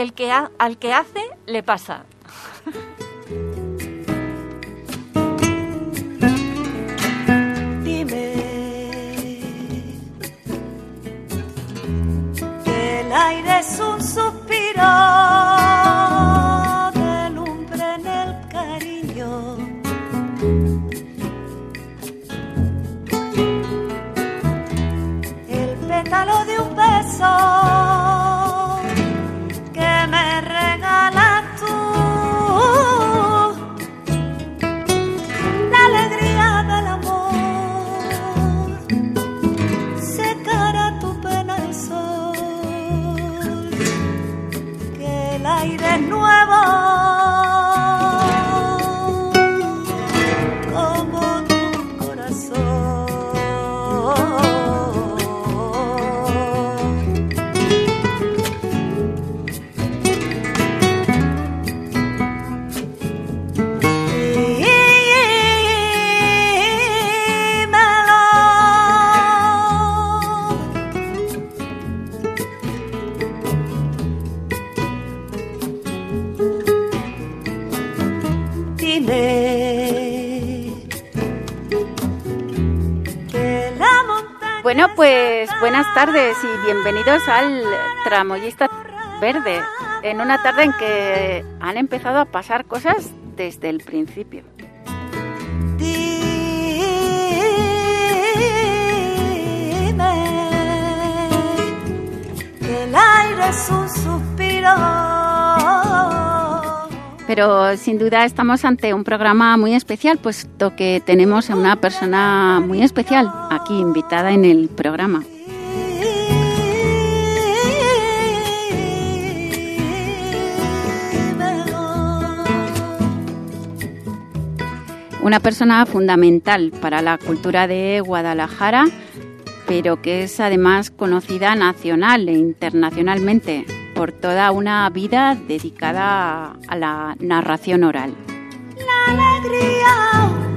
Al que hace le pasa. Dime que el aire es un suspiro tardes y bienvenidos al Tramoyista Verde, en una tarde en que han empezado a pasar cosas desde el principio. el aire es un suspiro pero sin duda estamos ante un programa muy especial, puesto que tenemos a una persona muy especial aquí invitada en el programa. Una persona fundamental para la cultura de Guadalajara, pero que es además conocida nacional e internacionalmente por toda una vida dedicada a la narración oral. La alegría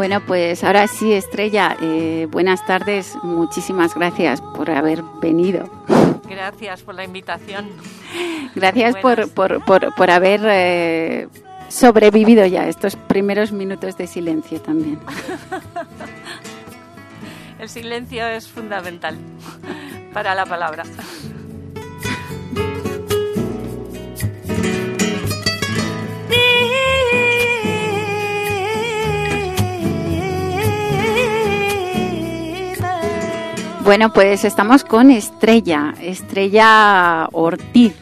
Bueno, pues ahora sí, Estrella, eh, buenas tardes, muchísimas gracias por haber venido. Gracias por la invitación. Gracias por, por, por, haber eh, sobrevivido ya estos primeros minutos de silencio también. El silencio es fundamental para la palabra. Bueno, pues estamos con Estrella, Estrella Ortiz.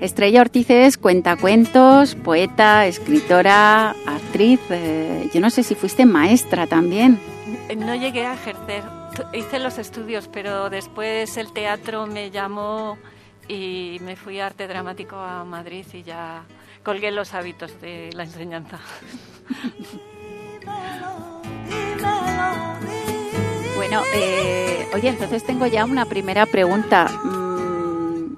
Estrella Ortiz es cuentacuentos, poeta, escritora, actriz. Eh, yo no sé si fuiste maestra también. No llegué a ejercer. Hice los estudios, pero después el teatro me llamó y me fui a arte dramático a Madrid y ya colgué los hábitos de la enseñanza. Bueno, eh, oye, entonces tengo ya una primera pregunta. Mm,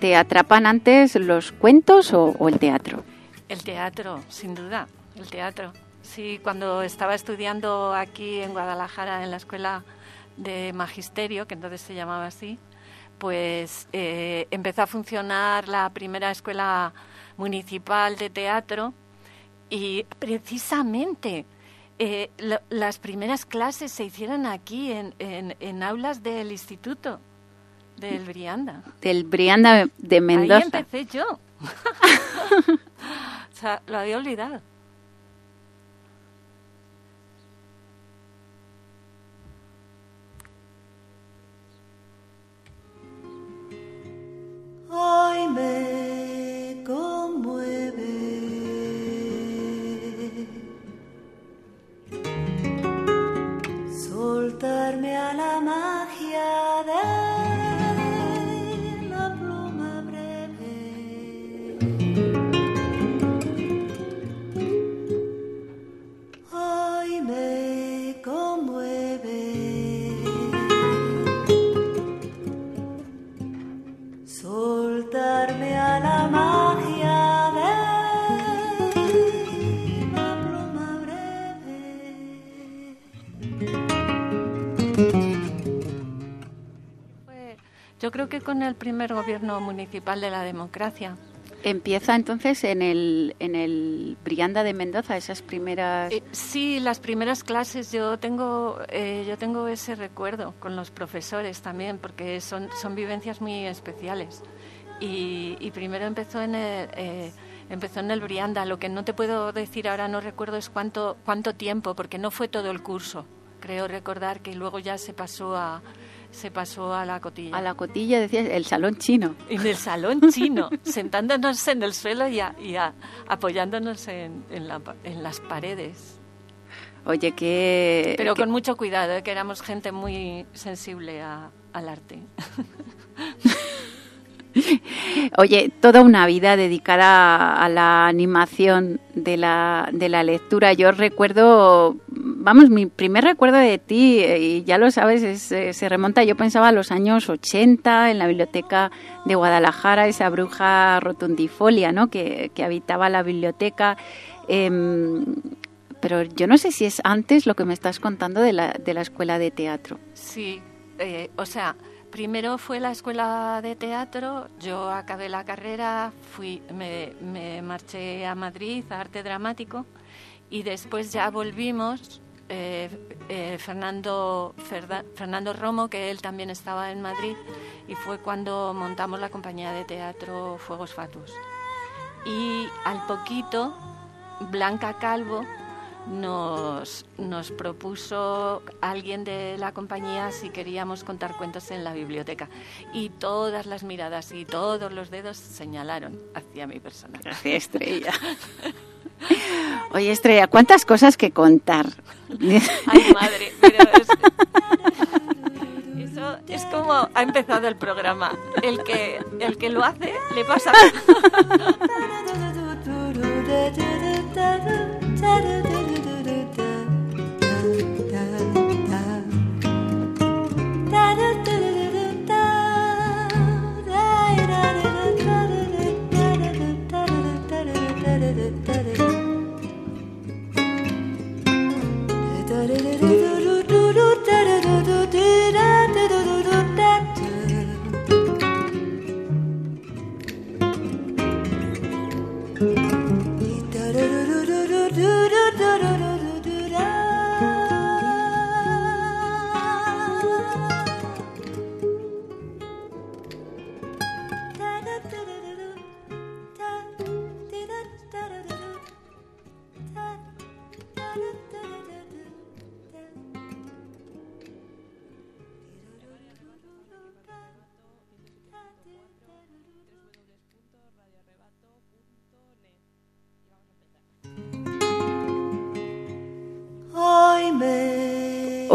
¿Te atrapan antes los cuentos o, el teatro? El teatro, sin duda, el teatro. Sí, cuando estaba estudiando aquí en Guadalajara en la escuela de magisterio, que entonces se llamaba así, pues eh, empezó a funcionar la primera escuela municipal de teatro y precisamente eh, las primeras clases se hicieron aquí en, en, aulas del instituto del Brianda. Del Brianda de Mendoza. Ahí empecé yo. o sea, lo había olvidado. Hoy me conmueve soltarme a la magia de Yo el primer gobierno municipal de la democracia. Empieza entonces en el, en el Brianda de Mendoza, esas primeras... Eh, sí, las primeras clases, yo tengo, eh, yo tengo ese recuerdo con los profesores también, porque son, son vivencias muy especiales. Y, primero empezó en el... Eh, empezó en el Brianda. Lo que no te puedo decir ahora, no recuerdo es cuánto, cuánto tiempo, porque no fue todo el curso. Creo recordar que luego ya se pasó a, se pasó a la cotilla. A la cotilla, decías, el salón chino. En el salón chino, sentándonos en el suelo y, apoyándonos en, las paredes. Oye, que... Pero con mucho cuidado, ¿eh? que éramos gente muy sensible al arte. Oye, toda una vida dedicada a la animación de la, de la lectura. Yo recuerdo, vamos, mi primer recuerdo de ti, eh, y ya lo sabes, eh, se remonta, yo pensaba a los años 80 en la biblioteca de Guadalajara, esa bruja rotundifolia, ¿no? Que, habitaba la biblioteca. Em, pero yo no sé si es antes lo que me estás contando de la, de la escuela de teatro. Sí, eh, o sea, Primero fue la escuela de teatro, yo acabé la carrera, fui, me, marché a Madrid a arte dramático y después ya volvimos. Eh, eh, Fernando, Fernando Romo, que él también estaba en Madrid, y fue cuando montamos la compañía de teatro Fuegos Fatus. Y al poquito, Blanca Calvo, nos, nos propuso alguien de la compañía si queríamos contar cuentos en la biblioteca. Y todas las miradas y todos los dedos señalaron hacia mi persona. Gracias, Estrella. Oye, Estrella, ¿cuántas cosas que contar? Ay, madre, eso es como ha empezado el programa. El que, el que lo hace le pasa.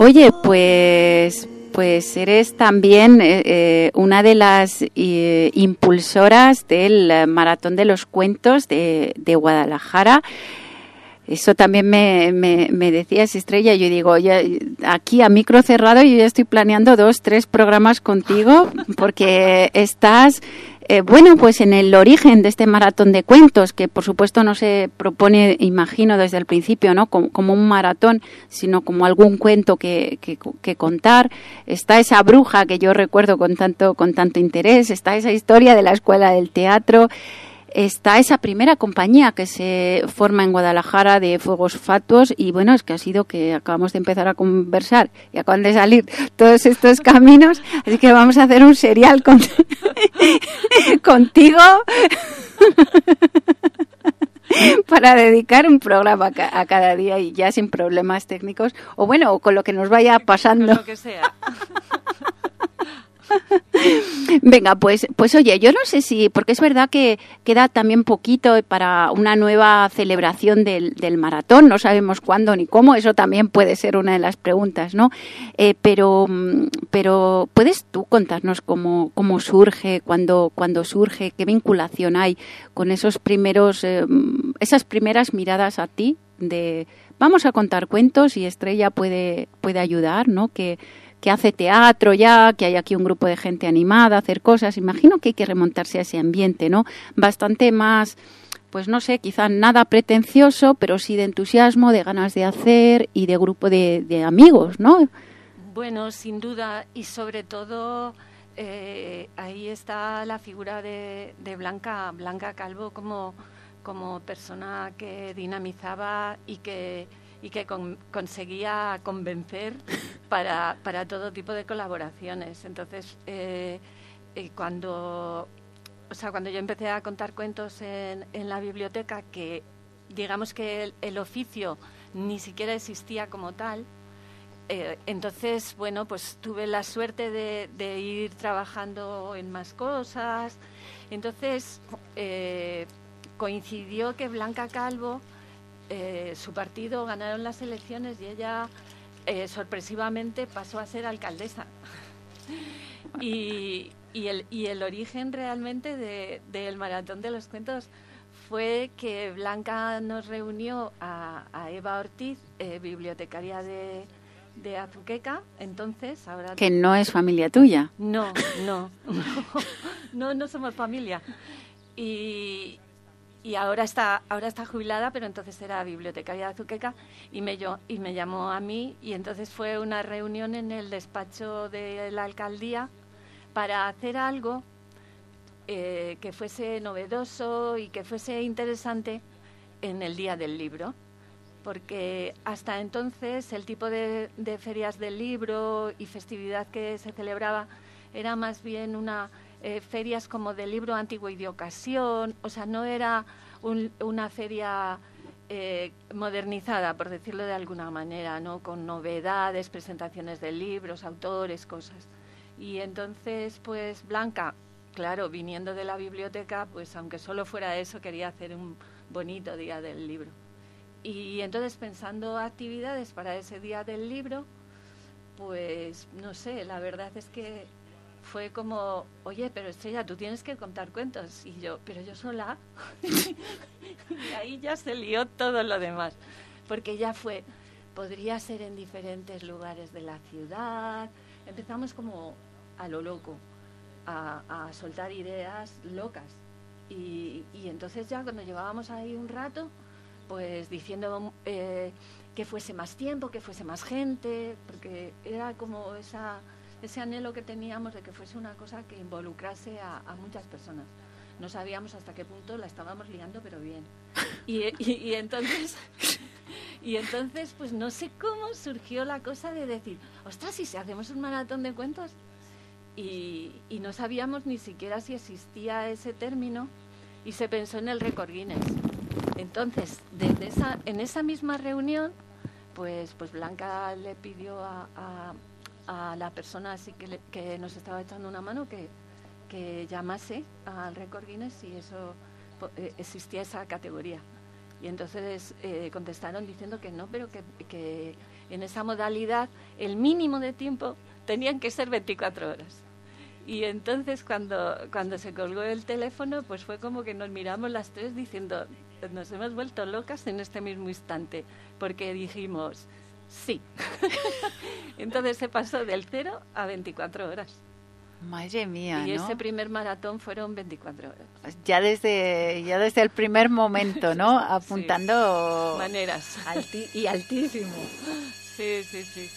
Oye, pues, pues eres también eh, eh, una de las eh, impulsoras del Maratón de los Cuentos de, Guadalajara. Eso también me, me, me decías, Estrella. Yo digo, ya, aquí a micro cerrado, yo ya estoy planeando dos, tres programas contigo, porque estás eh, bueno, pues en el origen de este maratón de cuentos, que por supuesto no se propone, imagino desde el principio, ¿no? Como, un maratón, sino como algún cuento que, que, contar. Está esa bruja que yo recuerdo con tanto, con tanto interés, está esa historia de la escuela del teatro, está esa primera compañía que se forma en Guadalajara de fuegos fatuos y bueno, es que ha sido que acabamos de empezar a conversar y acaban de salir todos estos caminos, así que vamos a hacer un serial contigo para dedicar un programa a cada día y ya sin problemas técnicos o bueno, con lo que nos vaya pasando. lo que sea. Venga, pues, pues oye, yo no sé si, porque es verdad que queda también poquito para una nueva celebración del, maratón, no sabemos cuándo ni cómo, eso también puede ser una de las preguntas, ¿no? Eh, pero, pero puedes tú contarnos cómo, cómo surge, cuándo, cuando surge, qué vinculación hay con esos primeros, eh, esas primeras miradas a ti de vamos a contar cuentos y Estrella puede, puede ayudar, ¿no? Que, que hace teatro ya, que hay aquí un grupo de gente animada a hacer cosas. Imagino que hay que remontarse a ese ambiente, ¿no? Bastante más, pues no sé, quizá nada pretencioso, pero sí de entusiasmo, de ganas de hacer y de grupo de, amigos, ¿no? Bueno, sin duda, y sobre todo eh, ahí está la figura de, Blanca, Blanca Calvo como, como persona que dinamizaba y que y que conseguía convencer para, para, todo tipo de colaboraciones. Entonces, eh, eh, cuando, o sea, cuando yo empecé a contar cuentos en, en la biblioteca, que digamos que el, oficio ni siquiera existía como tal, eh, entonces, bueno, pues tuve la suerte de, de ir trabajando en más cosas. Entonces, coincidió que Blanca Calvo eh, su partido ganaron las elecciones y ella eh, sorpresivamente pasó a ser alcaldesa. y, el, y el origen realmente del Maratón de los Cuentos fue que Blanca nos reunió a, Eva Ortiz, eh, bibliotecaria de, de Azuqueca, entonces ahora... Que no es familia tuya. No, no, no, no, no somos familia. Y, y ahora está ahora está jubilada pero entonces era bibliotecaria de Azuqueca y me y me llamó a mí y entonces fue una reunión en el despacho de la alcaldía para hacer algo eh, que fuese novedoso y que fuese interesante en el día del libro. Porque hasta entonces el tipo de, de ferias del libro y festividad que se celebraba era más bien una eh, ferias como de libro antiguo y de ocasión, o sea, no era una feria eh, modernizada, por decirlo de alguna manera, ¿no? con novedades, presentaciones de libros, autores, cosas. Y entonces, pues Blanca, claro, viniendo de la biblioteca, pues aunque solo fuera eso, quería hacer un bonito día del libro. Y entonces pensando actividades para ese día del libro, pues no sé, la verdad es que fue como, oye, pero Estrella, tú tienes que contar cuentos. Y yo, pero yo sola. y ahí ya se lió todo lo demás. Porque ya fue, podría ser en diferentes lugares de la ciudad. Empezamos como a lo loco, a, soltar ideas locas. Y, entonces ya cuando llevábamos ahí un rato, pues diciendo eh, que fuese más tiempo, que fuese más gente, porque era como esa ese anhelo que teníamos de que fuese una cosa que involucrase a, muchas personas. No sabíamos hasta qué punto la estábamos liando, pero bien. Y, entonces, y entonces, pues no sé cómo surgió la cosa de decir, ostras, si hacemos un maratón de cuentos. Y, y no sabíamos ni siquiera si existía ese término y se pensó en el récord Guinness. Entonces, desde esa, en esa misma reunión, pues, pues Blanca le pidió a la persona así que, que nos estaba echando una mano que, que llamase al récord Guinness y eso eh, existía esa categoría. Y entonces eh, contestaron diciendo que no, pero que, que, en esa modalidad el mínimo de tiempo tenían que ser 24 horas. Y entonces cuando, cuando se colgó el teléfono, pues fue como que nos miramos las tres diciendo, nos hemos vuelto locas en este mismo instante, porque dijimos, sí. entonces se pasó del 0 a 24 horas. Madre mía, Y ¿no? ese primer maratón fueron 24 horas. Ya desde, ya desde el primer momento, ¿no? Apuntando Maneras. alti- y altísimo. Sí, sí, sí.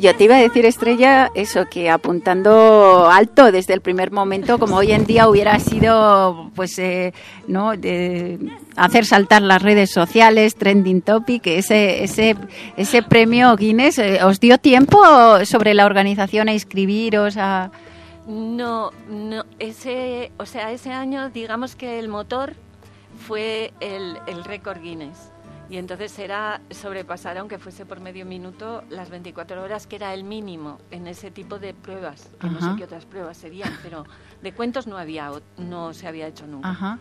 Yo te iba a decir, Estrella, eso, que apuntando alto desde el primer momento, como hoy en día hubiera sido, pues, eh, ¿no? Hacer saltar las redes sociales, trending topic, ese, ese, ese premio Guinness, eh, ¿os dio tiempo sobre la organización a inscribiros a...? No, no, ese, o sea, ese año digamos que el motor fue el, el récord Guinness. Y entonces era sobrepasar, aunque fuese por medio minuto, las 24 horas, que era el mínimo en ese tipo de pruebas. Que no sé qué otras pruebas serían, pero de cuentos no había, no se había hecho nunca. Ajá.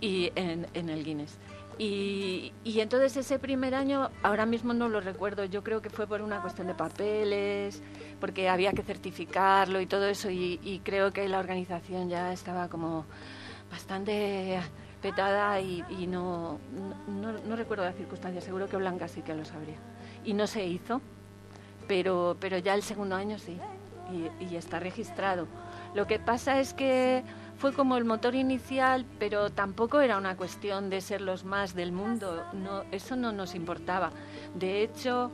y en, en el Guinness. Y, y entonces ese primer año, ahora mismo no lo recuerdo, yo creo que fue por una cuestión de papeles, porque había que certificarlo y todo eso, y, y creo que la organización ya estaba como bastante petada y, no, no recuerdo las circunstancias, seguro que Blanca sí que lo sabría. Y no se hizo, pero, pero ya el segundo año sí, y, y está registrado. Lo que pasa es que fue como el motor inicial, pero tampoco era una cuestión de ser los más del mundo, no, eso no nos importaba. De hecho,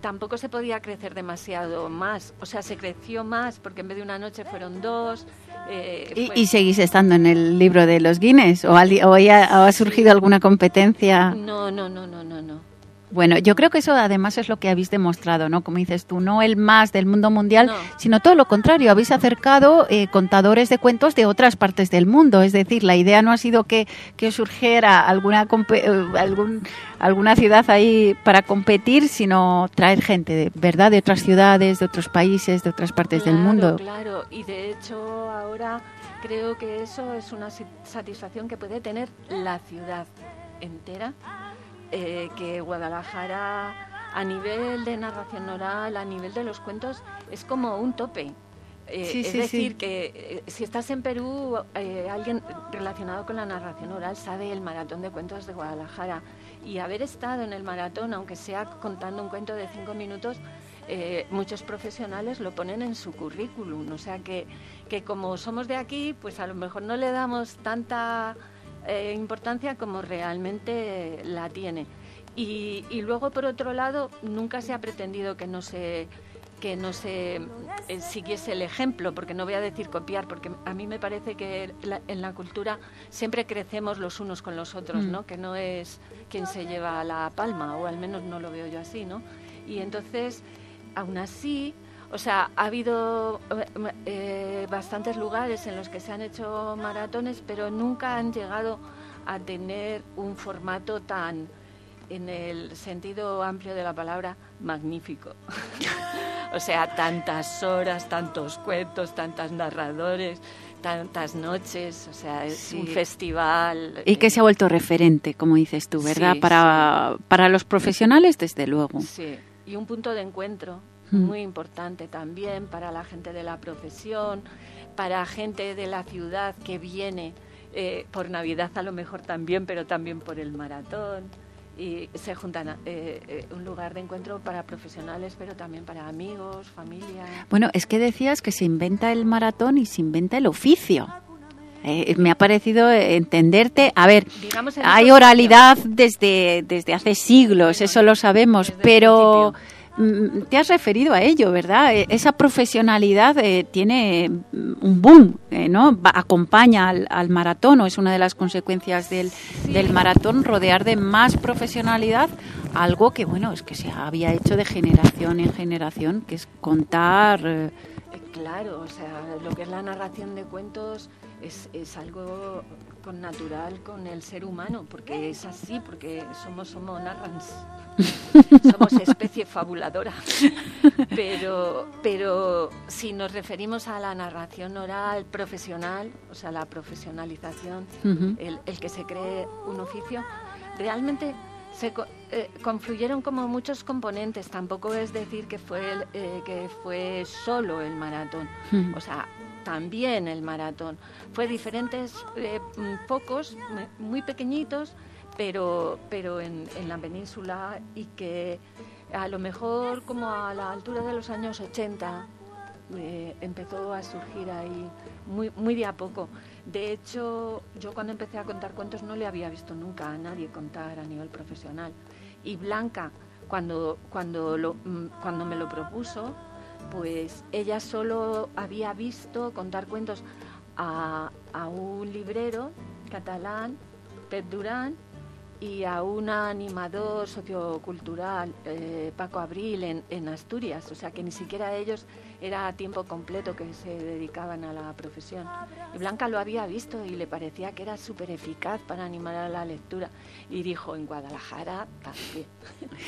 tampoco se podía crecer demasiado más, o sea, se creció más porque en vez de una noche fueron dos. eh, ¿Y, seguís estando en el libro de los Guinness? ¿O, al- o ya ha surgido alguna competencia? No, no, no, no, no, no. Bueno, yo creo que eso además es lo que habéis demostrado, ¿no? Como dices tú, no el más del mundo mundial, No. sino todo lo contrario. Habéis acercado eh, contadores de cuentos de otras partes del mundo. Es decir, la idea no ha sido que, que surgiera alguna, eh, algún, alguna ciudad ahí para competir, sino traer gente, de verdad, de otras ciudades, de otros países, de otras partes del mundo. Claro, y de hecho ahora creo que eso es una satisfacción que puede tener la ciudad entera, eh, que Guadalajara a nivel de narración oral, a nivel de los cuentos, es como un tope. Eh, Sí, es sí, sí. decir, que eh, si estás en Perú, eh, alguien relacionado con la narración oral sabe el maratón de cuentos de Guadalajara. Y haber estado en el maratón, aunque sea contando un cuento de cinco minutos, eh, muchos profesionales lo ponen en su currículum. O sea que, que como somos de aquí, pues a lo mejor no le damos tanta eh, importancia como realmente la tiene. Y, y luego, por otro lado, nunca se ha pretendido que no se que no se eh, siguiese el ejemplo, porque no voy a decir copiar, porque a mí me parece que la- en la cultura siempre crecemos los unos con los otros, Mm. ¿no? Que no es quien se lleva la palma, o al menos no lo veo yo así, ¿no? Y entonces, aún así, o sea, ha habido eh, eh, bastantes lugares en los que se han hecho maratones, pero nunca han llegado a tener un formato tan, en el sentido amplio de la palabra, magnífico. o sea, tantas horas, tantos cuentos, tantos narradores, tantas noches, o sea, es Sí. un festival. Y que eh, se ha vuelto referente, como dices tú, ¿verdad? Sí, para, para los profesionales, desde luego. Sí, y un punto de encuentro. Muy importante también para la gente de la profesión, para gente de la ciudad que viene eh, por Navidad a lo mejor también, pero también por el maratón. Y se juntan eh, eh, un lugar de encuentro para profesionales, pero también para amigos, familia. Bueno, es que decías que se inventa el maratón y se inventa el oficio. Eh, me ha parecido entenderte. A ver, hay oralidad desde, desde hace siglos, Bueno, eso lo sabemos, pero principio. Mm, te has referido a ello, ¿verdad? Eh, Esa profesionalidad eh, tiene mm, un boom, eh, ¿no? Va- acompaña al, maratón, o es una de las consecuencias del, del maratón, rodear de más profesionalidad algo que, bueno, es que se había hecho de generación en generación, que es contar. Eh, Claro, o sea, lo que es la narración de cuentos es, es algo con natural con el ser humano, porque es así, porque somos homo narrans, somos especie fabuladora. Pero, pero si nos referimos a la narración oral profesional, o sea, la profesionalización, el, el que se cree un oficio, realmente se co- eh, confluyeron como muchos componentes. Tampoco es decir que fue, el- eh, que fue solo el maratón. O sea, también el maratón. Fue diferentes eh, mm, muy pequeñitos, pero, pero en, la península y que a lo mejor como a la altura de los años 80 eh, empezó a surgir ahí muy, muy de a poco. De hecho, yo cuando empecé a contar cuentos no le había visto nunca a nadie contar a nivel profesional. Y Blanca, cuando, cuando, mm, cuando me lo propuso, pues ella solo había visto contar cuentos a, a un librero catalán, Pep Durán, y a un animador sociocultural, eh, Paco Abril, en, en Asturias. O sea que ni siquiera ellos era a tiempo completo que se dedicaban a la profesión. Y Blanca lo había visto y le parecía que era súper eficaz para animar a la lectura. Y dijo, en Guadalajara también.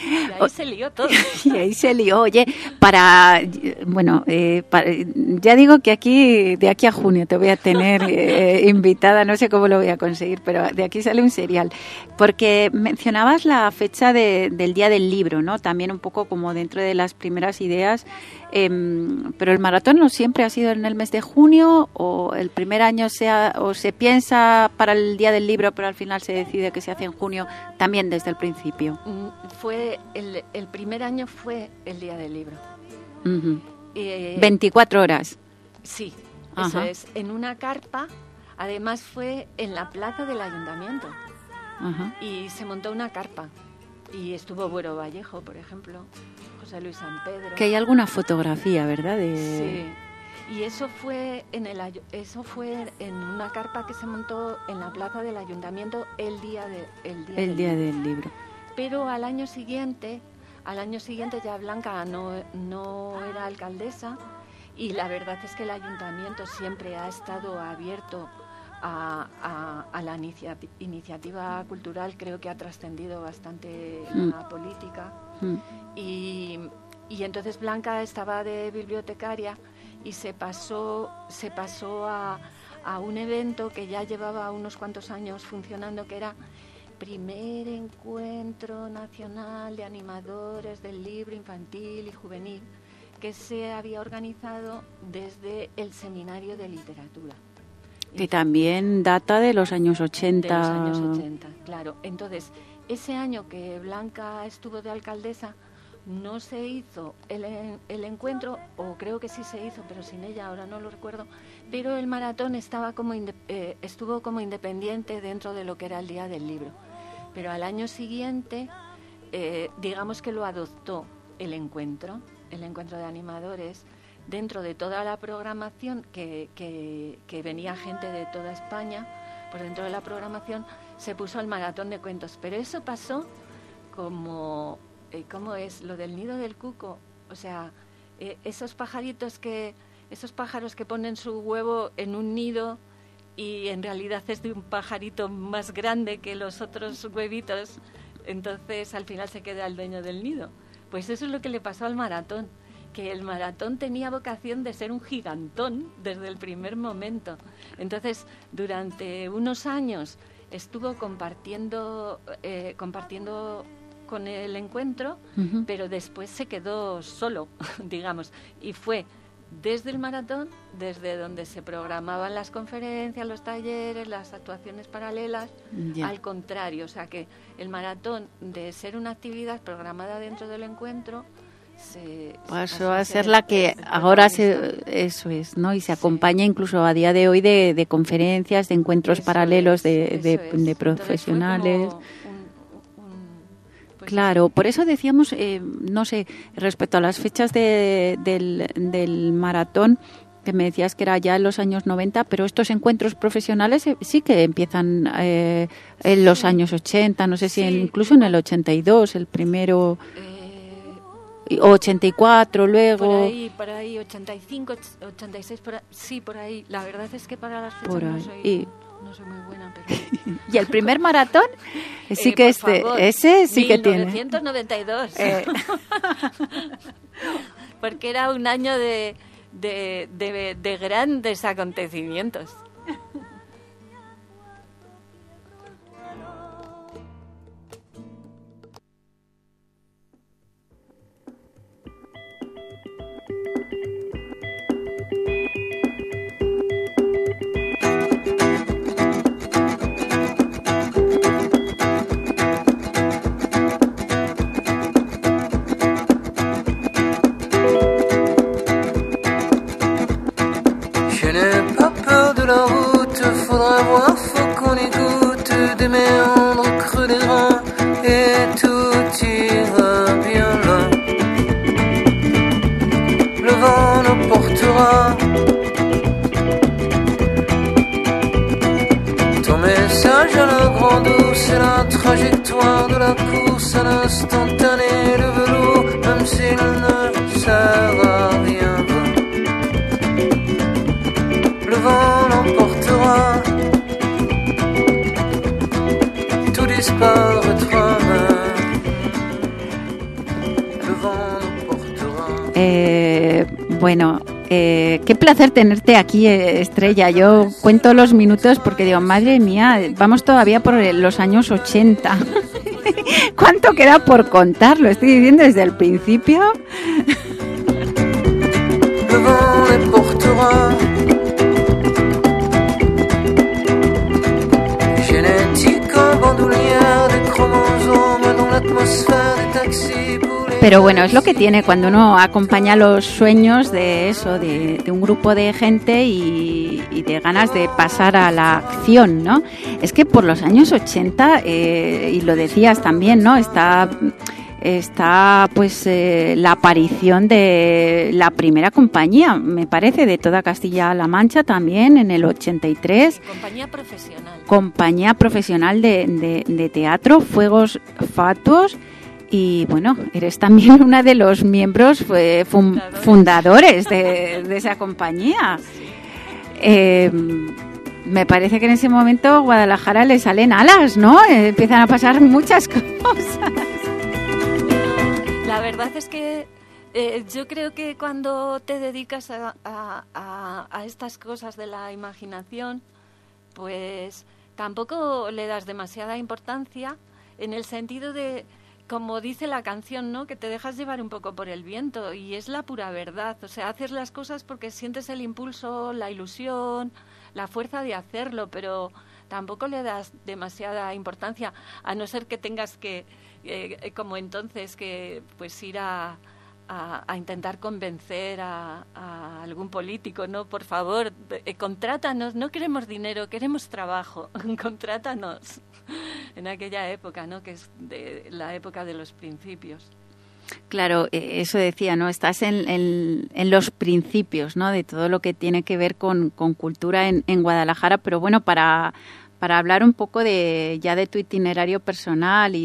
y ahí se lió todo. Y ahí se lió. Oye, para, bueno, eh, para- ya digo que aquí, de aquí a junio te voy a tener eh, invitada, no sé cómo lo voy a conseguir, pero de aquí sale un serial. Porque mencionabas la fecha de- del Día del Libro, ¿no? También un poco como dentro de las primeras ideas. Em, pero el maratón no siempre ha sido en el mes de junio o el primer año se ha- o se piensa para el Día del Libro, pero al final se decide que se hace en junio, también desde el principio. Mm, Fue el, el primer año fue el día del libro. Ujú. Eh, 24 horas. Sí, eso es. En una carpa, además fue en la plaza del ayuntamiento. Ajá. Y se montó una carpa. Y estuvo Buero Vallejo, por ejemplo, José Luis San Pedro. Que hay alguna fotografía, ¿verdad? De... Sí. Y eso fue en el eso fue en una carpa que se montó en la plaza del ayuntamiento el día de el día, El del día libro. del libro. Pero al año siguiente, al año siguiente ya Blanca no, no era alcaldesa y la verdad es que el ayuntamiento siempre ha estado abierto a, a- a la inicia- iniciativa cultural, creo que ha trascendido bastante Mm. la política. Mm. Y, y entonces Blanca estaba de bibliotecaria y se pasó, se pasó a, a un evento que ya llevaba unos cuantos años funcionando, que era primer encuentro nacional de animadores del libro infantil y juvenil, que se había organizado desde el Seminario de Literatura. Que también data de los años 80. De los años 80, claro. Entonces, ese año que Blanca estuvo de alcaldesa, no se hizo el, el encuentro, o creo que sí se hizo, pero sin ella, ahora no lo recuerdo, pero el maratón estaba como eh, estuvo como independiente dentro de lo que era el Día del Libro. Pero al año siguiente, eh, digamos que lo adoptó el encuentro, el encuentro de animadores, dentro de toda la programación que, venía gente de toda España, pues dentro de la programación se puso el maratón de cuentos. Pero eso pasó como, eh, ¿cómo es? Lo del nido del cuco. O sea, eh, esos pajaritos que, esos pájaros que ponen su huevo en un nido y en realidad es de un pajarito más grande que los otros huevitos, entonces al final se queda el dueño del nido. Pues eso es lo que le pasó al maratón, que el maratón tenía vocación de ser un gigantón desde el primer momento. Entonces, durante unos años estuvo compartiendo, eh, compartiendo con el encuentro, pero después se quedó solo, digamos, y fue desde el maratón, desde donde se programaban las conferencias, los talleres, las actuaciones paralelas, al contrario, o sea que el maratón de ser una actividad programada dentro del encuentro Pasó a ser la que ahora se, eso es, ¿no? Y se acompaña incluso a día de hoy de, de conferencias, de encuentros Eso paralelos es, de, profesionales. pues Claro, por eso decíamos, eh, no sé, respecto a las fechas de- del, del maratón, que me decías que era ya en los años 90, pero estos encuentros profesionales eh, sí que empiezan eh, en los años 80, no sé si en- Sí. incluso en el 82, el primero, eh, 84 luego. Por ahí, por ahí, 85, och- 86, por ahí, sí, por ahí. La verdad es que para las fechas no soy, Y- no soy muy buena, pero... Y el primer maratón, sí Eh, que este, favor, ese sí que tiene. 1992. Eh. Porque era un año de, de, de- de grandes acontecimientos. Bueno, eh, qué placer tenerte aquí, eh, Estrella. Yo cuento los minutos porque digo, madre mía, vamos todavía por los años 80. ¿Cuánto queda por contar? Lo estoy diciendo desde el principio. Chromosomes taxis Pero bueno, es lo que tiene cuando uno acompaña los sueños de eso, de, de un grupo de gente y, y de ganas de pasar a la acción, ¿no? Es que por los años 80, eh, y lo decías también, ¿no? Está, está pues eh, la aparición de la primera compañía, me parece, de toda Castilla-La Mancha también en el 83 Compañía profesional. compañía profesional de, de- de teatro, Fuegos Fatuos. Y bueno, eres también una de los miembros eh, fun- Fundadores. de, de esa compañía. Eh, me parece que en ese momento Guadalajara le salen alas, ¿no? Eh, empiezan a pasar muchas cosas. La verdad es que eh, yo creo que cuando te dedicas a, a- a- a estas cosas de la imaginación, pues tampoco le das demasiada importancia en el sentido de, como dice la canción, ¿no? Que te dejas llevar un poco por el viento y es la pura verdad. O sea, haces las cosas porque sientes el impulso, la ilusión, la fuerza de hacerlo, pero tampoco le das demasiada importancia, a no ser que tengas que, eh, como entonces, que pues ir a, a, intentar convencer a, algún político, ¿no? Por favor, eh, contrátanos, no queremos dinero, queremos trabajo, contrátanos. En aquella época, ¿no? Que es de la época de los principios. Claro, eh, eso decía, ¿no? Estás en, los principios, ¿no? De todo lo que tiene que ver con, cultura en Guadalajara, pero bueno, para, para hablar un poco de ya de tu itinerario personal y,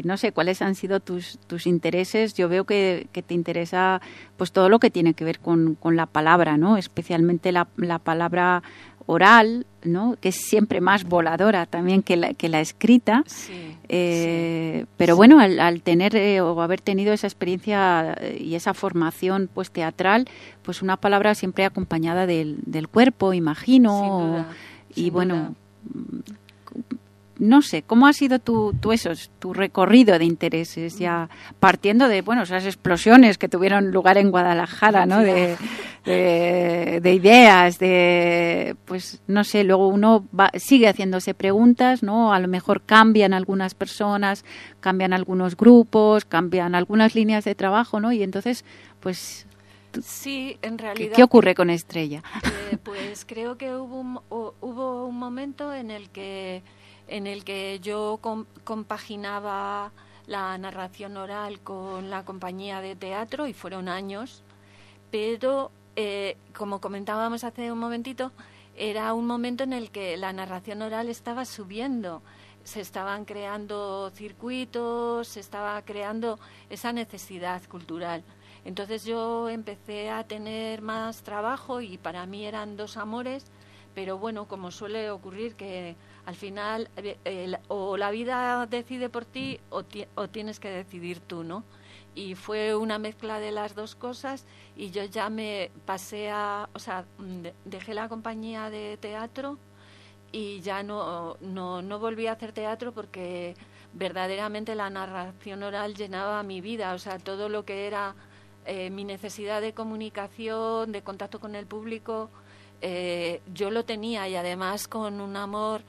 y no sé cuáles han sido tus, tus intereses, yo veo que, que te interesa pues todo lo que tiene que ver con, con la palabra, ¿no? Especialmente la, la palabra oral, ¿no? Que es siempre más voladora también que la, que la escrita. Sí. Eh, Pero bueno, al, al tener eh, o haber tenido esa experiencia eh, y esa formación pues teatral, pues una palabra siempre acompañada del, del cuerpo, imagino. Sin duda, y sin bueno, duda. No sé, ¿cómo ha sido tu, tu, eso, tu recorrido de intereses? Ya partiendo de, bueno, esas explosiones que tuvieron lugar en Guadalajara, ¿no? De, de, ideas, de, pues, no sé, luego uno va, sigue haciéndose preguntas, ¿no? A lo mejor cambian algunas personas, cambian algunos grupos, cambian algunas líneas de trabajo, ¿no? Y entonces, pues... Sí, en realidad. ¿Qué, ocurre con Estrella? Eh, pues creo que hubo un, hubo un momento en el que en el que yo compaginaba la narración oral con la compañía de teatro y fueron años, pero eh, como comentábamos hace un momentito, era un momento en el que la narración oral estaba subiendo, se estaban creando circuitos, se estaba creando esa necesidad cultural. Entonces yo empecé a tener más trabajo y para mí eran dos amores, pero bueno, como suele ocurrir que al final eh, o la vida decide por ti o, o, tienes que decidir tú, ¿no? Y fue una mezcla de las dos cosas y yo ya me pasé a, o sea, dejé la compañía de teatro y ya no, no, no volví a hacer teatro porque verdaderamente la narración oral llenaba mi vida, o sea, todo lo que era eh, mi necesidad de comunicación, de contacto con el público, eh, yo lo tenía y además con un amor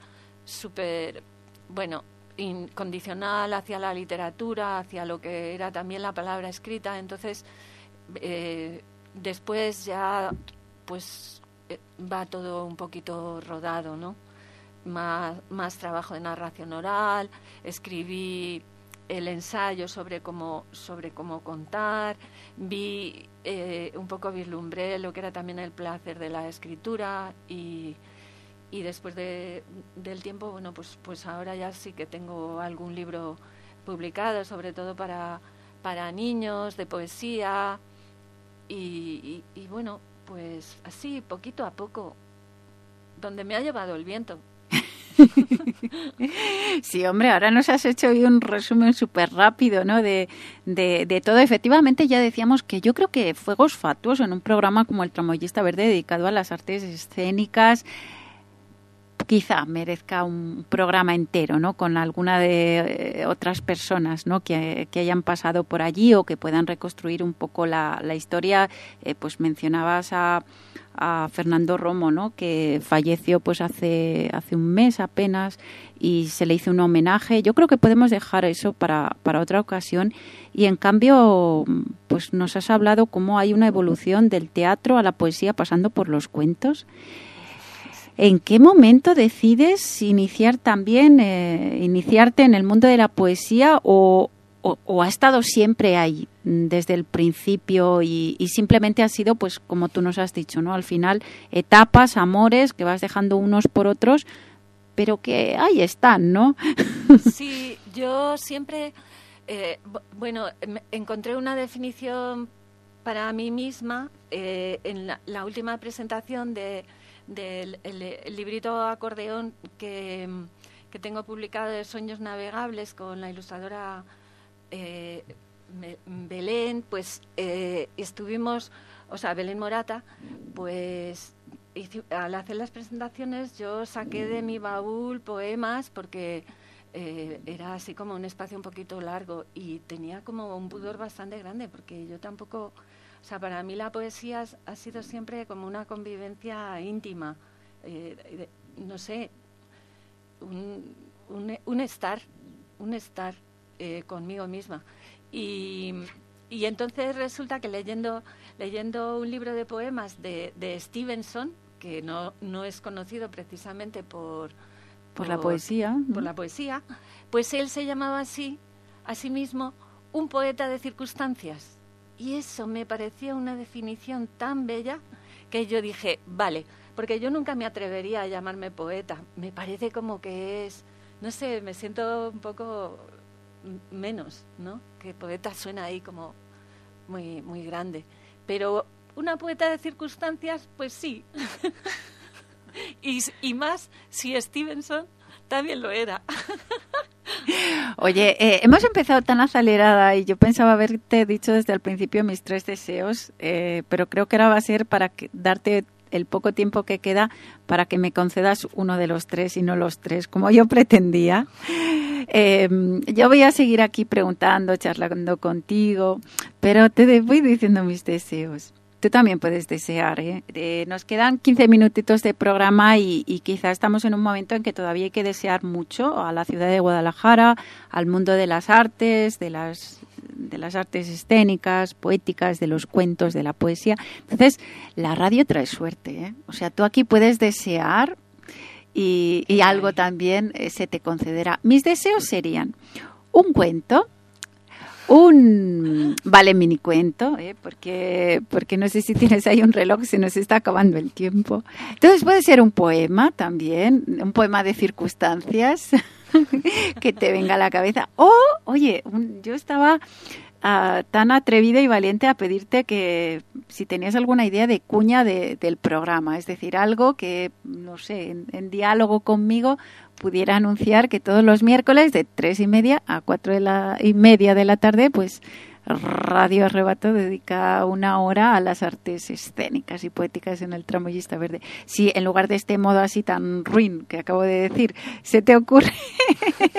súper, bueno, incondicional hacia la literatura, hacia lo que era también la palabra escrita. Entonces, eh, después ya, pues, va todo un poquito rodado, ¿no? Más, más trabajo de narración oral, escribí el ensayo sobre cómo, sobre cómo contar, vi eh, un poco vislumbré lo que era también el placer de la escritura y y después de, del tiempo, bueno, pues, pues ahora ya sí que tengo algún libro publicado, sobre todo para, para niños, de poesía, y, y, bueno, pues así, poquito a poco, donde me ha llevado el viento. Sí, hombre, ahora nos has hecho hoy un resumen súper rápido, ¿no? De, todo. Efectivamente, ya decíamos que yo creo que Fuegos Fatuos, en un programa como El Tramoyista Verde, dedicado a las artes escénicas, quizá merezca un programa entero, ¿no? Con alguna de eh, otras personas, ¿no? Que, hayan pasado por allí o que puedan reconstruir un poco la, historia. Eh, pues mencionabas a, Fernando Romo, ¿no? Que falleció pues hace hace un mes apenas y se le hizo un homenaje. Yo creo que podemos dejar eso para, para otra ocasión. Y en cambio, pues nos has hablado cómo hay una evolución del teatro a la poesía pasando por los cuentos. ¿En qué momento decides iniciar también, eh, iniciarte en el mundo de la poesía o, ha estado siempre ahí desde el principio y, simplemente ha sido, pues como tú nos has dicho, ¿no? Al final, etapas, amores que vas dejando unos por otros, pero que ahí están, ¿no? Sí, yo siempre, eh, bueno, encontré una definición para mí misma eh, en la última presentación de del el, librito acordeón que, tengo publicado de Sueños Navegables con la ilustradora eh, Belén, pues eh, estuvimos, o sea, Belén Morata, pues al hacer las presentaciones yo saqué de mi baúl poemas porque eh, era así como un espacio un poquito largo y tenía como un pudor bastante grande porque yo tampoco o sea, para mí la poesía ha sido siempre como una convivencia íntima, no sé, un, estar, un estar eh, conmigo misma. Y, entonces resulta que leyendo, leyendo un libro de poemas de, Stevenson, que no, no es conocido precisamente por, por, la poesía. Por la poesía, pues él se llamaba así, a sí mismo, un poeta de circunstancias. Y eso me parecía una definición tan bella que yo dije, vale, porque yo nunca me atrevería a llamarme poeta. Me parece como que es, no sé, me siento un poco menos, ¿no? Que poeta suena ahí como muy, muy grande. Pero una poeta de circunstancias, pues sí. y, más si Stevenson también lo era. Oye, eh, hemos empezado tan acelerada y yo pensaba haberte dicho desde el principio mis tres deseos, eh, pero creo que ahora va a ser para darte el poco tiempo que queda para que me concedas uno de los tres y no los tres, como yo pretendía. Eh, yo voy a seguir aquí preguntando, charlando contigo, pero te voy diciendo mis deseos. Tú también puedes desear. Eh, nos quedan 15 minutitos de programa y, y quizá estamos en un momento en que todavía hay que desear mucho a la ciudad de Guadalajara, al mundo de las artes, de las de las artes escénicas, poéticas, de los cuentos, de la poesía. Entonces, la radio trae suerte. ¿eh? O sea, tú aquí puedes desear y, y algo también eh, se te concederá. Mis deseos serían un cuento, un vale mini cuento, ¿eh? porque, porque no sé si tienes ahí un reloj, se nos está acabando el tiempo. Entonces puede ser un poema también, un poema de circunstancias que te venga a la cabeza. O, oye, un- yo estaba ah, tan atrevida y valiente a pedirte que si tenías alguna idea de cuña de- del programa, es decir, algo que, no sé, en diálogo conmigo pudiera anunciar que todos los miércoles de tres y media a cuatro de la, y media de la tarde, pues Radio Arrebato dedica una hora a las artes escénicas y poéticas en el tramoyista verde. Si en lugar de este modo así tan ruin que acabo de decir, se te ocurre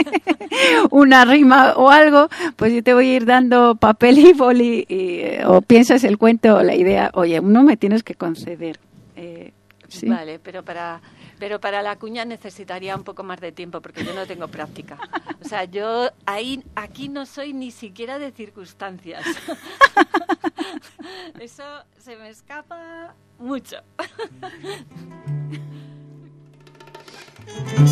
una rima o algo, pues yo te voy a ir dando papel y boli y, eh, o piensas el cuento o la idea, oye, no me tienes que conceder. Eh, ¿sí? Vale, pero para, pero para la cuña necesitaría un poco más de tiempo porque yo no tengo práctica. O sea, yo ahí, aquí no soy ni siquiera de circunstancias. Eso se me escapa mucho.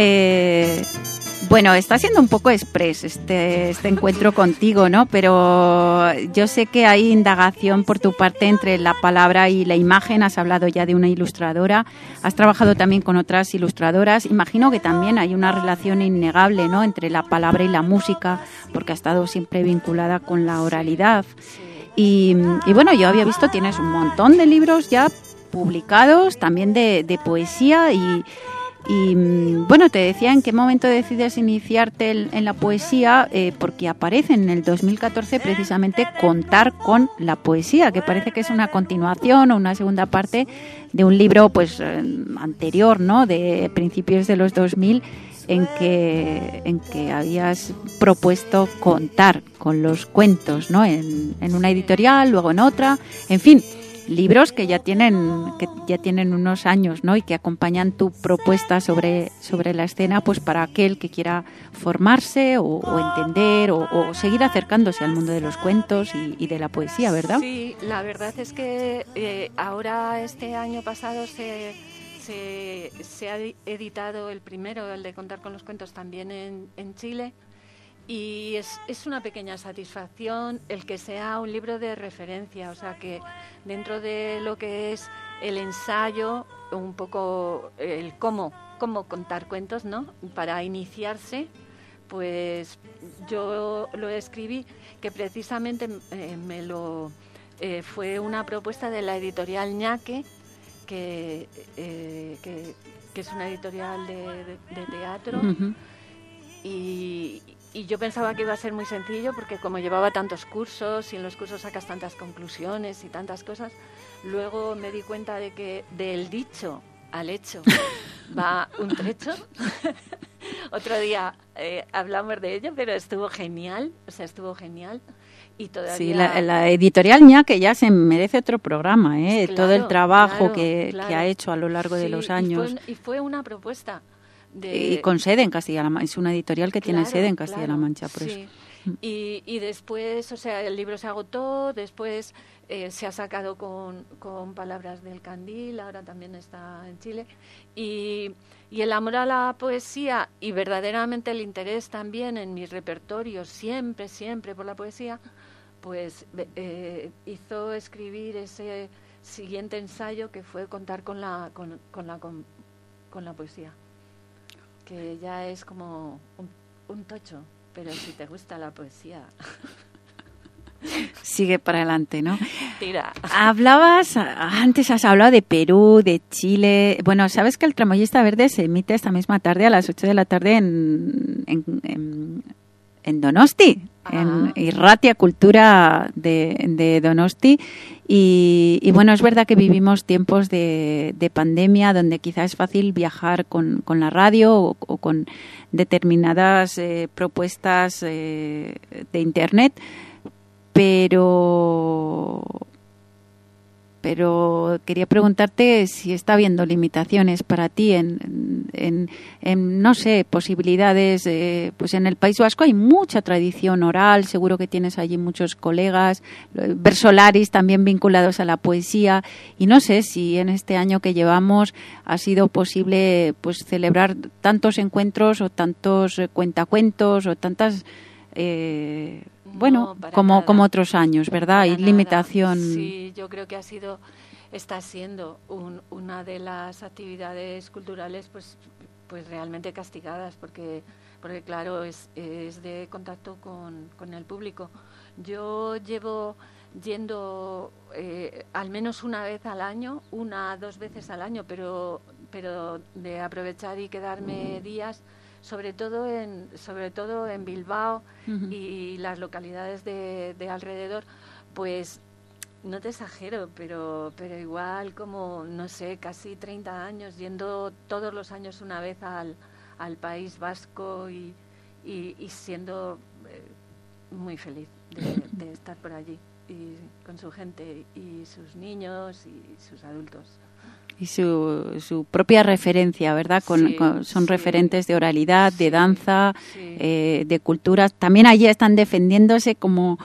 Eh, bueno, está siendo un poco express este, este encuentro contigo, ¿no? Pero yo sé que hay indagación por tu parte entre la palabra y la imagen. Has hablado ya de una ilustradora, has trabajado también con otras ilustradoras. Imagino que también hay una relación innegable, ¿no? Entre la palabra y la música, porque ha estado siempre vinculada con la oralidad. Y, bueno, yo había visto, tienes un montón de libros ya publicados, también de, de poesía y, y mm, bueno, te decía en qué momento decides iniciarte en la poesía, eh, porque aparece en el 2014 precisamente Contar con la poesía, que parece que es una continuación o una segunda parte de un libro pues eh, anterior, ¿no? De principios de los 2000 en que, en que habías propuesto contar con los cuentos, ¿no? En, en una editorial, luego en otra, en fin, libros que ya tienen que ya tienen unos años, ¿no? Y que acompañan tu propuesta sobre sobre la escena, pues para aquel que quiera formarse o, entender o, o seguir acercándose al mundo de los cuentos y, y de la poesía, ¿verdad? Sí, la verdad es que eh, ahora este año pasado se, se, se ha editado el primero, el de contar con los cuentos también en, en Chile. Y es, es una pequeña satisfacción el que sea un libro de referencia, o sea que dentro de lo que es el ensayo, un poco el cómo, cómo contar cuentos, ¿no? Para iniciarse, pues yo lo escribí, que precisamente eh, me lo eh, fue una propuesta de la editorial Ñaque, que, eh, que que es una editorial de, de- de teatro. Y, y yo pensaba que iba a ser muy sencillo porque como llevaba tantos cursos y en los cursos sacas tantas conclusiones y tantas cosas, luego me di cuenta de que del dicho al hecho va un trecho. Otro día eh, hablamos de ello, pero estuvo genial, o sea, estuvo genial. Y todavía... Sí, la, la editorial ña que ya se merece otro programa, ¿eh? Claro, Todo el trabajo claro, que, que claro. ha hecho a lo largo de Sí, los y fue años. Y fue, una propuesta. De, Y con sede en Castilla-La Mancha. Es una editorial que tiene sede en Castilla-La Mancha, por sí. eso. Y, y después, o sea, el libro se agotó, después eh, se ha sacado con, con Palabras del Candil, ahora también está en Chile. Y, y el amor a la poesía y verdaderamente el interés también en mi repertorio, siempre, siempre por la poesía, pues eh, hizo escribir ese siguiente ensayo que fue contar con la, con, con la, con, con la poesía que ya es como un, un tocho, pero si te gusta la poesía, Sigue para adelante, ¿no? tira. Hablabas, antes has hablado de Perú, de Chile. Bueno, sabes que el Tramoyista Verde se emite esta misma tarde a las 8 de la tarde en, en, en- en Donosti, en. Irratia Cultura de, de Donosti. Y, y bueno, es verdad que vivimos tiempos de, de pandemia donde quizás es fácil viajar con, con la radio o, o con determinadas eh, propuestas eh, de Internet, pero pero quería preguntarte si está habiendo limitaciones para ti en, en, no sé, posibilidades. eh, pues en el País Vasco hay mucha tradición oral, seguro que tienes allí muchos colegas, eh, versolaris también vinculados a la poesía. Y no sé si en este año que llevamos ha sido posible pues celebrar tantos encuentros o tantos eh, cuentacuentos o tantas. eh, bueno, No, como, nada. como otros años, ¿verdad? Hay limitación. Sí, yo creo que ha sido, está siendo un- una de las actividades culturales, pues, pues realmente castigadas, porque, porque claro, es, es de contacto con, con el público. Yo llevo yendo eh, al menos una vez al año, una, dos veces al año, pero, pero de aprovechar y quedarme días, sobre todo en, sobre todo en Bilbao y las localidades de, de alrededor, pues no te exagero, pero, pero igual como, no sé, casi 30 años, yendo todos los años una vez al, al País Vasco y, y, y siendo eh, muy feliz de, de estar por allí y con su gente y sus niños y sus adultos. Y su, su propia referencia, ¿verdad? Con, Sí, con- son sí. referentes de oralidad, de danza, sí. eh, de cultura. También allí están defendiéndose como,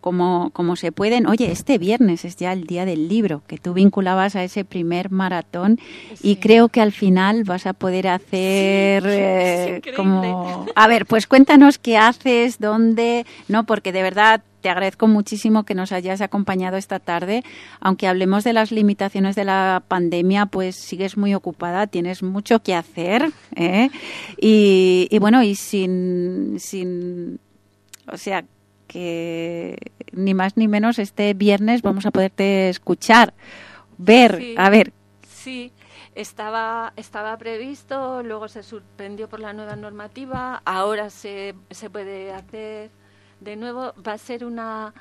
como, como se pueden. Oye, este viernes es ya el día del libro, que tú vinculabas a ese primer maratón y creo que al final vas a poder hacer eh, como... A ver, pues cuéntanos qué haces, dónde, no, porque de verdad te agradezco muchísimo que nos hayas acompañado esta tarde. Aunque hablemos de las limitaciones de la pandemia, pues sigues muy ocupada, tienes mucho que hacer. ¿eh? Y, y bueno, y sin, sin. O sea, que ni más ni menos este viernes vamos a poderte escuchar, ver, Sí. a ver. Sí, estaba, estaba previsto, luego se suspendió por la nueva normativa, ahora se, se puede hacer de nuevo. Va a ser una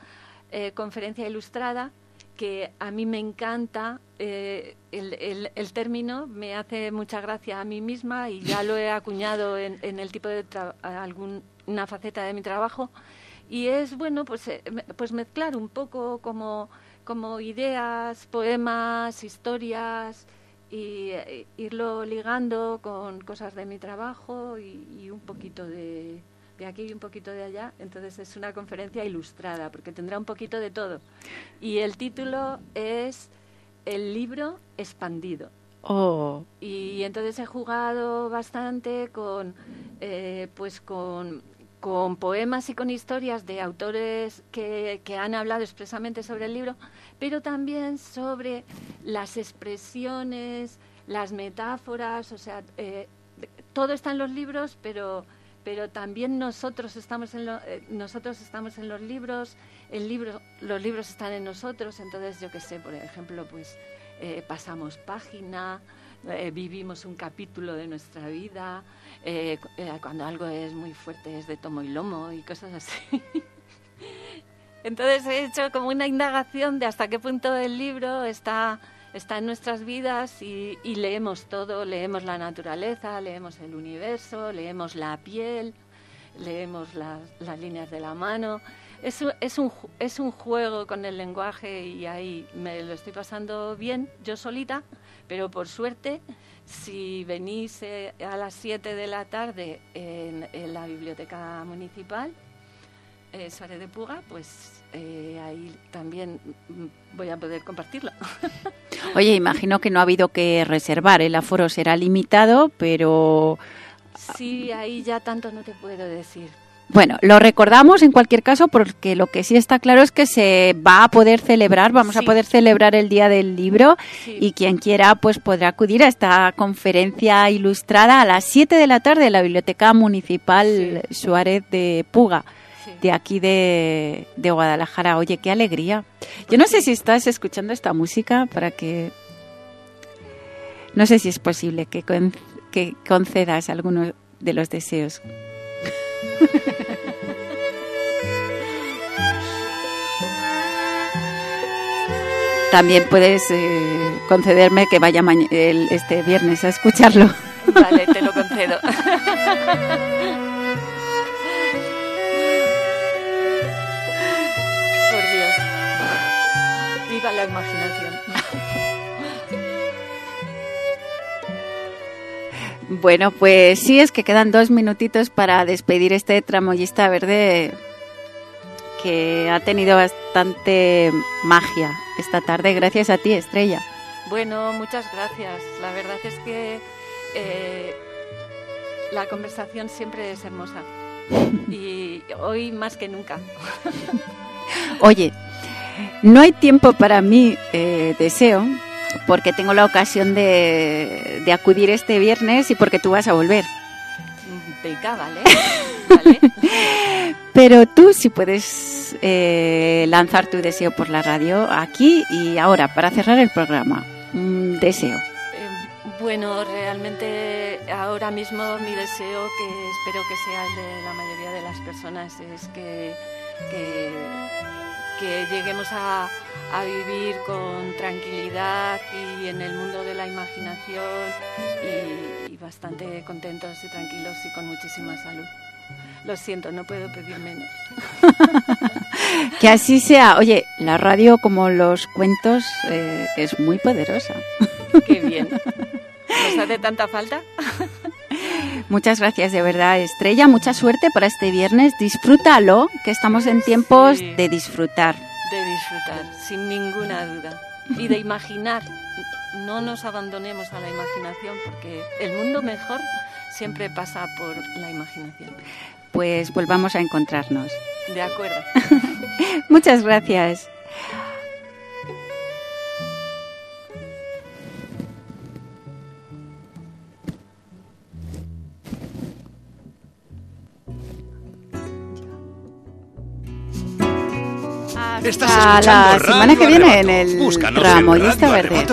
eh, conferencia ilustrada que a mí me encanta. eh, el, el- término me hace mucha gracia a mí misma y ya lo he acuñado en, en el tipo de alguna faceta de mi trabajo. Y es bueno, pues, eh, pues mezclar un poco como, como ideas, poemas, historias y eh, irlo ligando con cosas de mi trabajo y un poquito de, de aquí y un poquito de allá. Entonces es una conferencia ilustrada porque tendrá un poquito de todo. Y el título es El libro expandido. Oh, Y entonces he jugado bastante con, eh, pues con, con poemas y con historias de autores que, que han hablado expresamente sobre el libro, pero también sobre las expresiones, las metáforas, o sea, eh, todo está en los libros, pero, pero también nosotros estamos en lo- eh, nosotros estamos en los libros, el libro, los libros están en nosotros, entonces yo qué sé, por ejemplo, pues eh, pasamos página, eh, vivimos un capítulo de nuestra vida, eh, cu- cuando algo es muy fuerte es de tomo y lomo y cosas así. Entonces he hecho como una indagación de hasta qué punto el libro está, está en nuestras vidas y, y leemos todo, leemos la naturaleza, leemos el universo, leemos la piel, leemos las, líneas de la mano. Es, es, un, es un juego con el lenguaje y ahí me lo estoy pasando bien, yo solita, pero por suerte, si venís eh, a las 7 de la tarde en, en la biblioteca municipal, eh, Suárez de Puga, pues eh, ahí también mm, voy a poder compartirlo. Oye, imagino que no ha habido que reservar, el aforo será limitado, pero Sí, ahí ya tanto no te puedo decir. bueno, lo recordamos en cualquier caso porque lo que sí está claro es que se va a poder celebrar, vamos a poder celebrar el Día del Libro Sí. y quien quiera pues podrá acudir a esta conferencia ilustrada a las 7 de la tarde en la Biblioteca Municipal Suárez de Puga. Sí. de aquí de, de Guadalajara. Oye, qué alegría. Yo no sé si estás escuchando esta música para que... No sé si es posible que, con- que concedas alguno de los deseos. También puedes eh, concederme que vaya el- este viernes a escucharlo. Vale, te lo concedo. la imaginación. Bueno, pues sí, es que quedan dos minutitos para despedir este tramoyista verde que ha tenido bastante magia esta tarde. Gracias a ti, Estrella. Bueno, muchas gracias. La verdad es que eh, la conversación siempre es hermosa. Y hoy más que nunca. Oye, no hay tiempo para mi eh, deseo porque tengo la ocasión de, de acudir este viernes y porque tú vas a volver. Venga, ¿vale? ¿Vale? Pero tú sí puedes eh, lanzar tu deseo por la radio aquí y ahora para cerrar el programa. Un deseo. Eh, bueno, realmente ahora mismo mi deseo, que espero que sea el de la mayoría de las personas, es que, que, que lleguemos a, a vivir con tranquilidad y en el mundo de la imaginación y, y bastante contentos y tranquilos y con muchísima salud. Lo siento, no puedo pedir menos. Que así sea. Oye, la radio como los cuentos eh, es muy poderosa. Qué bien. ¿Nos hace tanta falta? Muchas gracias de verdad, Estrella. Mucha suerte para este viernes. Disfrútalo, que estamos en tiempos Sí. de disfrutar. De disfrutar, sin ninguna duda. Y de imaginar. No nos abandonemos a la imaginación porque el mundo mejor siempre pasa por la imaginación. Pues volvamos a encontrarnos. De acuerdo. Muchas gracias. Estás escuchando la semana que viene en el Búscanos Tramoyista en Verde.